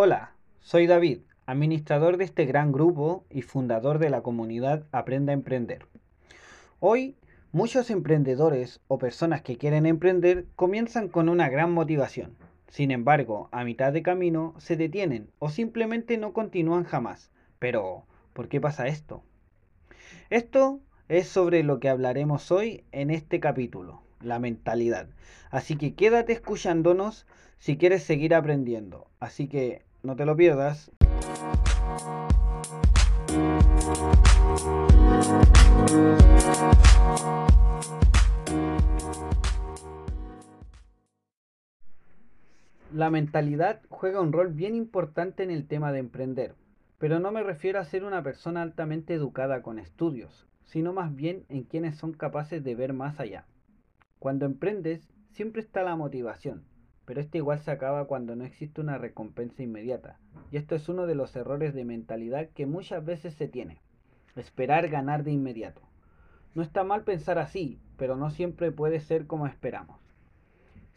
Hola, soy David, administrador de este gran grupo y fundador de la comunidad Aprenda a Emprender. Hoy, muchos emprendedores o personas que quieren emprender comienzan con una gran motivación. Sin embargo, a mitad de camino se detienen o simplemente no continúan jamás. Pero, ¿por qué pasa esto? Esto es sobre lo que hablaremos hoy en este capítulo, la mentalidad. Así que quédate escuchándonos si quieres seguir aprendiendo. Así que no te lo pierdas. La mentalidad juega un rol bien importante en el tema de emprender, pero no me refiero a ser una persona altamente educada con estudios, sino más bien en quienes son capaces de ver más allá. Cuando emprendes, siempre está la motivación, pero este igual se acaba cuando no existe una recompensa inmediata. Y esto es uno de los errores de mentalidad que muchas veces se tiene. Esperar ganar de inmediato. No está mal pensar así, pero no siempre puede ser como esperamos.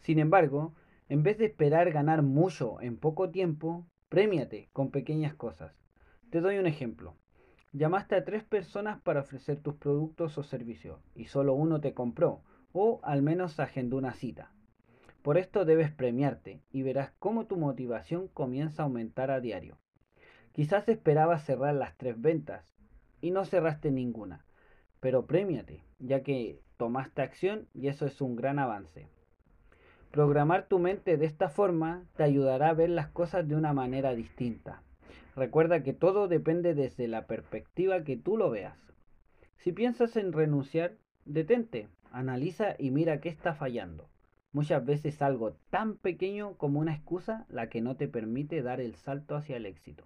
Sin embargo, en vez de esperar ganar mucho en poco tiempo, premiate con pequeñas cosas. Te doy un ejemplo. Llamaste a tres personas para ofrecer tus productos o servicios y solo uno te compró o al menos agendó una cita. Por esto debes premiarte y verás cómo tu motivación comienza a aumentar a diario. Quizás esperabas cerrar las tres ventas y no cerraste ninguna, pero premiate, ya que tomaste acción y eso es un gran avance. Programar tu mente de esta forma te ayudará a ver las cosas de una manera distinta. Recuerda que todo depende desde la perspectiva que tú lo veas. Si piensas en renunciar, detente, analiza y mira qué está fallando. Muchas veces algo tan pequeño como una excusa la que no te permite dar el salto hacia el éxito.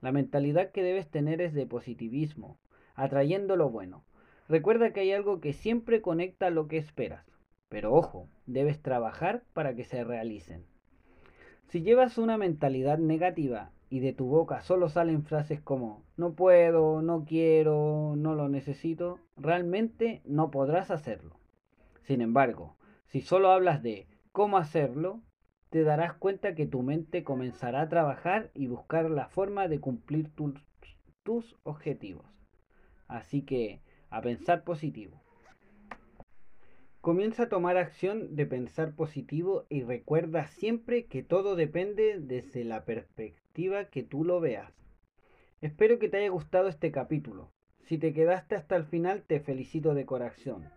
La mentalidad que debes tener es de positivismo, atrayendo lo bueno. Recuerda que hay algo que siempre conecta lo que esperas, pero ojo, debes trabajar para que se realicen. Si llevas una mentalidad negativa y de tu boca solo salen frases como no puedo, no quiero, no lo necesito, realmente no podrás hacerlo. Sin embargo, si solo hablas de cómo hacerlo, te darás cuenta que tu mente comenzará a trabajar y buscar la forma de cumplir tus, objetivos. Así que, a pensar positivo. Comienza a tomar acción de pensar positivo y recuerda siempre que todo depende desde la perspectiva que tú lo veas. Espero que te haya gustado este capítulo. Si te quedaste hasta el final, te felicito de corazón.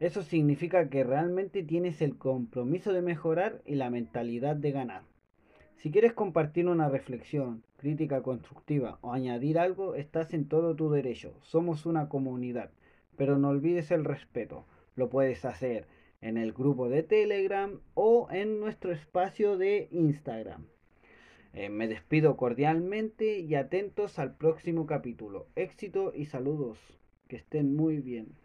Eso significa que realmente tienes el compromiso de mejorar y la mentalidad de ganar. Si quieres compartir una reflexión, crítica constructiva o añadir algo, estás en todo tu derecho. Somos una comunidad, pero no olvides el respeto. Lo puedes hacer en el grupo de Telegram o en nuestro espacio de Instagram. Eh, me despido cordialmente y atentos al próximo capítulo. Éxito y saludos. Que estén muy bien.